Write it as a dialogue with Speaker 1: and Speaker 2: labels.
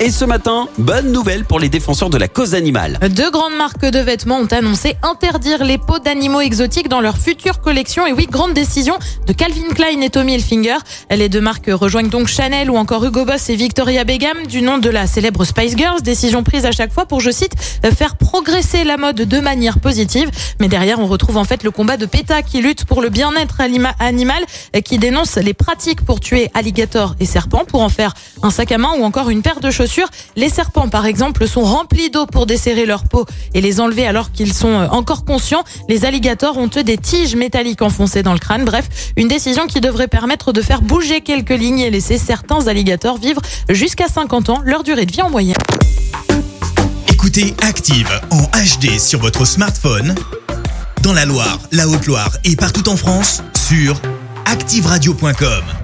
Speaker 1: Et ce matin, bonne nouvelle pour les défenseurs de la cause animale.
Speaker 2: Deux grandes marques de vêtements ont annoncé interdire les peaux d'animaux exotiques dans leur future collection. Et oui, grande décision de Calvin Klein et Tommy Hilfiger. Les deux marques rejoignent donc Chanel ou encore Hugo Boss et Victoria Beckham du nom de la célèbre Spice Girls. Décision prise à chaque fois pour, je cite, faire progresser la mode de manière positive. Mais derrière, on retrouve en fait le combat de PETA qui lutte pour le bien-être animal, qui dénonce les pratiques pour tuer alligators et serpents pour en faire un sac à main ou encore une paire de chaussures. Les serpents, par exemple, sont remplis d'eau pour desserrer leur peau et les enlever alors qu'ils sont euh, encore conscients. Les alligators ont eux des tiges métalliques enfoncées dans le crâne. Bref, une décision qui devrait permettre de faire bouger quelques lignes et laisser certains alligators vivre jusqu'à 50 ans, leur durée de vie en moyenne.
Speaker 3: Écoutez Active en HD sur votre smartphone, dans la Loire, la Haute-Loire et partout en France, sur activeradio.com.